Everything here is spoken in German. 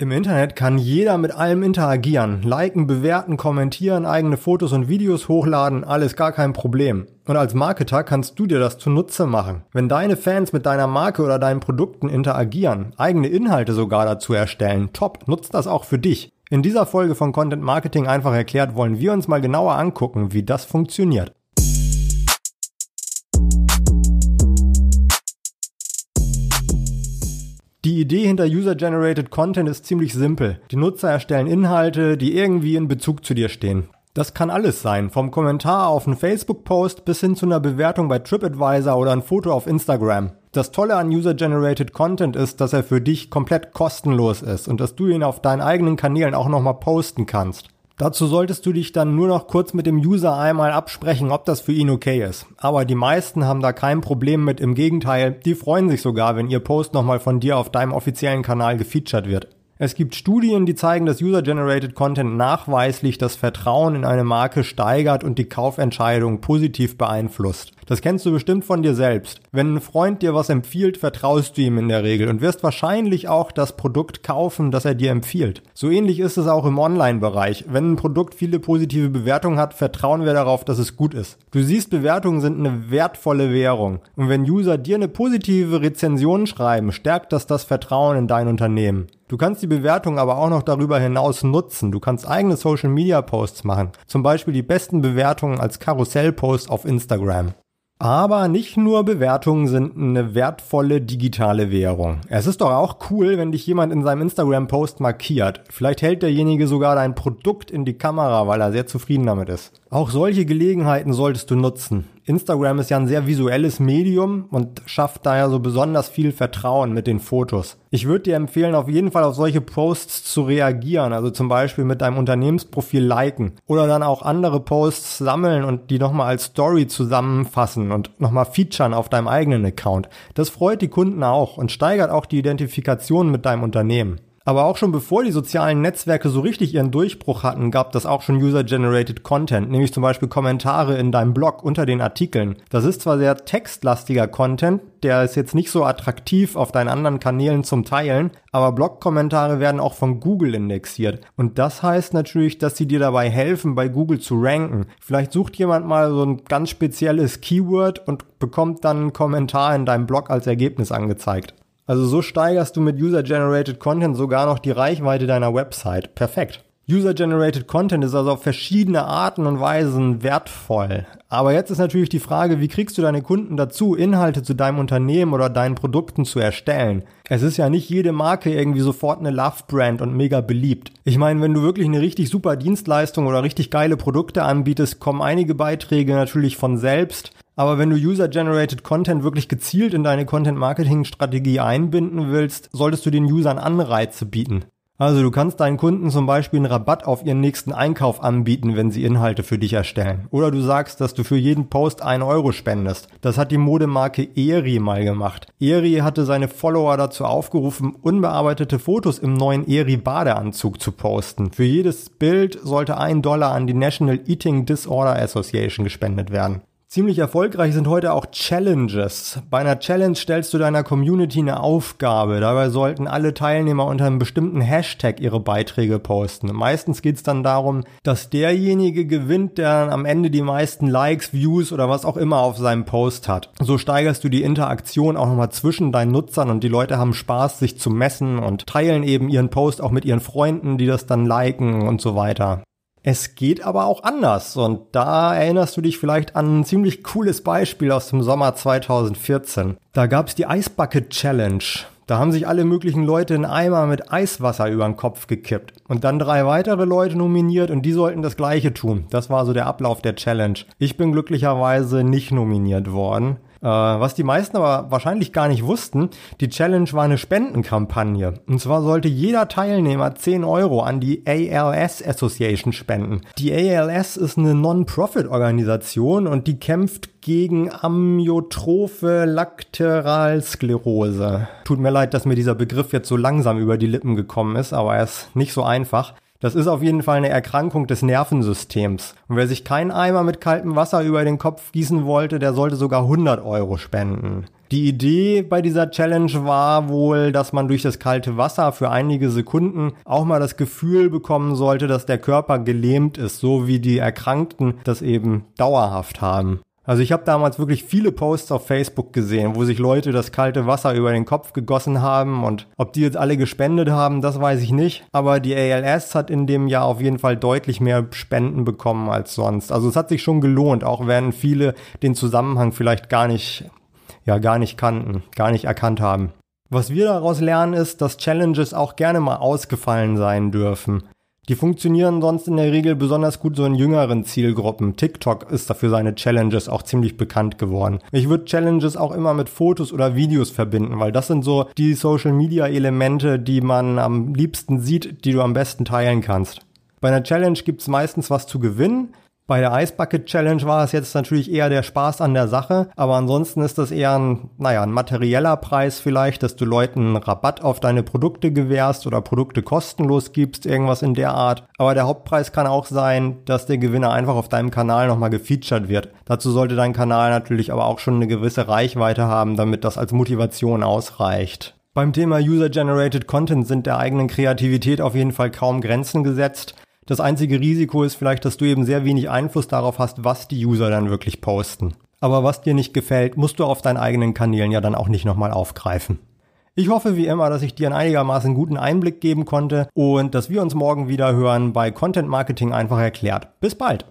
Im Internet kann jeder mit allem interagieren, liken, bewerten, kommentieren, eigene Fotos und Videos hochladen, alles gar kein Problem. Und als Marketer kannst du dir das zunutze machen. Wenn deine Fans mit deiner Marke oder deinen Produkten interagieren, eigene Inhalte sogar dazu erstellen, top, nutzt das auch für dich. In dieser Folge von Content Marketing einfach erklärt wollen wir uns mal genauer angucken, wie das funktioniert. Die Idee hinter User-Generated Content ist ziemlich simpel. Die Nutzer erstellen Inhalte, die irgendwie in Bezug zu dir stehen. Das kann alles sein, vom Kommentar auf einen Facebook-Post bis hin zu einer Bewertung bei TripAdvisor oder ein Foto auf Instagram. Das Tolle an User-Generated Content ist, dass er für dich komplett kostenlos ist und dass du ihn auf deinen eigenen Kanälen auch nochmal posten kannst. Dazu solltest du dich dann nur noch kurz mit dem User einmal absprechen, ob das für ihn okay ist. Aber die meisten haben da kein Problem mit, im Gegenteil, die freuen sich sogar, wenn ihr Post nochmal von dir auf deinem offiziellen Kanal gefeatured wird. Es gibt Studien, die zeigen, dass User-Generated Content nachweislich das Vertrauen in eine Marke steigert und die Kaufentscheidung positiv beeinflusst. Das kennst du bestimmt von dir selbst. Wenn ein Freund dir was empfiehlt, vertraust du ihm in der Regel und wirst wahrscheinlich auch das Produkt kaufen, das er dir empfiehlt. So ähnlich ist es auch im Online-Bereich. Wenn ein Produkt viele positive Bewertungen hat, vertrauen wir darauf, dass es gut ist. Du siehst, Bewertungen sind eine wertvolle Währung. Und wenn User dir eine positive Rezension schreiben, stärkt das das Vertrauen in dein Unternehmen. Du kannst die Bewertung aber auch noch darüber hinaus nutzen. Du kannst eigene Social Media Posts machen. Zum Beispiel die besten Bewertungen als Karussellpost auf Instagram. Aber nicht nur Bewertungen sind eine wertvolle digitale Währung. Es ist doch auch cool, wenn dich jemand in seinem Instagram-Post markiert. Vielleicht hält derjenige sogar dein Produkt in die Kamera, weil er sehr zufrieden damit ist. Auch solche Gelegenheiten solltest du nutzen. Instagram ist ja ein sehr visuelles Medium und schafft daher so besonders viel Vertrauen mit den Fotos. Ich würde dir empfehlen, auf jeden Fall auf solche Posts zu reagieren, also zum Beispiel mit deinem Unternehmensprofil liken oder dann auch andere Posts sammeln und die nochmal als Story zusammenfassen und nochmal featuren auf deinem eigenen Account. Das freut die Kunden auch und steigert auch die Identifikation mit deinem Unternehmen. Aber auch schon bevor die sozialen Netzwerke so richtig ihren Durchbruch hatten, gab das auch schon User-Generated Content, nämlich zum Beispiel Kommentare in deinem Blog unter den Artikeln. Das ist zwar sehr textlastiger Content, der ist jetzt nicht so attraktiv auf deinen anderen Kanälen zum Teilen, aber Blog-Kommentare werden auch von Google indexiert. Und das heißt natürlich, dass sie dir dabei helfen, bei Google zu ranken. Vielleicht sucht jemand mal so ein ganz spezielles Keyword und bekommt dann einen Kommentar in deinem Blog als Ergebnis angezeigt. Also so steigerst du mit User-Generated Content sogar noch die Reichweite deiner Website. Perfekt. User-Generated Content ist also auf verschiedene Arten und Weisen wertvoll. Aber jetzt ist natürlich die Frage, wie kriegst du deine Kunden dazu, Inhalte zu deinem Unternehmen oder deinen Produkten zu erstellen? Es ist ja nicht jede Marke irgendwie sofort eine Love-Brand und mega beliebt. Ich meine, wenn du wirklich eine richtig super Dienstleistung oder richtig geile Produkte anbietest, kommen einige Beiträge natürlich von selbst. Aber wenn du User-Generated Content wirklich gezielt in deine Content-Marketing-Strategie einbinden willst, solltest du den Usern Anreize bieten. Also du kannst deinen Kunden zum Beispiel einen Rabatt auf ihren nächsten Einkauf anbieten, wenn sie Inhalte für dich erstellen. Oder du sagst, dass du für jeden Post einen Euro spendest. Das hat die Modemarke Eri mal gemacht. Eri hatte seine Follower dazu aufgerufen, unbearbeitete Fotos im neuen Eri Badeanzug zu posten. Für jedes Bild sollte ein Dollar an die National Eating Disorder Association gespendet werden. Ziemlich erfolgreich sind heute auch Challenges. Bei einer Challenge stellst du deiner Community eine Aufgabe. Dabei sollten alle Teilnehmer unter einem bestimmten Hashtag ihre Beiträge posten. Meistens geht es dann darum, dass derjenige gewinnt, der am Ende die meisten Likes, Views oder was auch immer auf seinem Post hat. So steigerst du die Interaktion auch nochmal zwischen deinen Nutzern und die Leute haben Spaß, sich zu messen und teilen eben ihren Post auch mit ihren Freunden, die das dann liken und so weiter. Es geht aber auch anders und da erinnerst du dich vielleicht an ein ziemlich cooles Beispiel aus dem Sommer 2014. Da gab's die Ice Bucket Challenge. Da haben sich alle möglichen Leute in Eimer mit Eiswasser über den Kopf gekippt und dann drei weitere Leute nominiert und die sollten das gleiche tun. Das war so der Ablauf der Challenge. Ich bin glücklicherweise nicht nominiert worden. Äh, was die meisten aber wahrscheinlich gar nicht wussten, die Challenge war eine Spendenkampagne. Und zwar sollte jeder Teilnehmer 10 Euro an die ALS Association spenden. Die ALS ist eine Non-Profit-Organisation und die kämpft gegen Amyotrophe Lateralsklerose. Tut mir leid, dass mir dieser Begriff jetzt so langsam über die Lippen gekommen ist, aber er ist nicht so einfach. Das ist auf jeden Fall eine Erkrankung des Nervensystems. Und wer sich keinen Eimer mit kaltem Wasser über den Kopf gießen wollte, der sollte sogar 100 Euro spenden. Die Idee bei dieser Challenge war wohl, dass man durch das kalte Wasser für einige Sekunden auch mal das Gefühl bekommen sollte, dass der Körper gelähmt ist, so wie die Erkrankten das eben dauerhaft haben. Also ich habe damals wirklich viele Posts auf Facebook gesehen, wo sich Leute das kalte Wasser über den Kopf gegossen haben und ob die jetzt alle gespendet haben, das weiß ich nicht. Aber die ALS hat in dem Jahr auf jeden Fall deutlich mehr Spenden bekommen als sonst. Also es hat sich schon gelohnt, auch wenn viele den Zusammenhang vielleicht gar nicht, ja, gar nicht kannten, gar nicht erkannt haben. Was wir daraus lernen ist, dass Challenges auch gerne mal ausgefallen sein dürfen. Die funktionieren sonst in der Regel besonders gut so in jüngeren Zielgruppen. TikTok ist dafür seine Challenges auch ziemlich bekannt geworden. Ich würde Challenges auch immer mit Fotos oder Videos verbinden, weil das sind so die Social Media Elemente, die man am liebsten sieht, die du am besten teilen kannst. Bei einer Challenge gibt's meistens was zu gewinnen. Bei der Ice Bucket Challenge war es jetzt natürlich eher der Spaß an der Sache, aber ansonsten ist das eher ein, naja, ein materieller Preis vielleicht, dass du Leuten Rabatt auf deine Produkte gewährst oder Produkte kostenlos gibst, irgendwas in der Art. Aber der Hauptpreis kann auch sein, dass der Gewinner einfach auf deinem Kanal nochmal gefeatured wird. Dazu sollte dein Kanal natürlich aber auch schon eine gewisse Reichweite haben, damit das als Motivation ausreicht. Beim Thema User-Generated Content sind der eigenen Kreativität auf jeden Fall kaum Grenzen gesetzt. Das einzige Risiko ist vielleicht, dass du eben sehr wenig Einfluss darauf hast, was die User dann wirklich posten. Aber was dir nicht gefällt, musst du auf deinen eigenen Kanälen ja dann auch nicht nochmal aufgreifen. Ich hoffe wie immer, dass ich dir einen einigermaßen guten Einblick geben konnte und dass wir uns morgen wieder hören bei Content Marketing einfach erklärt. Bis bald!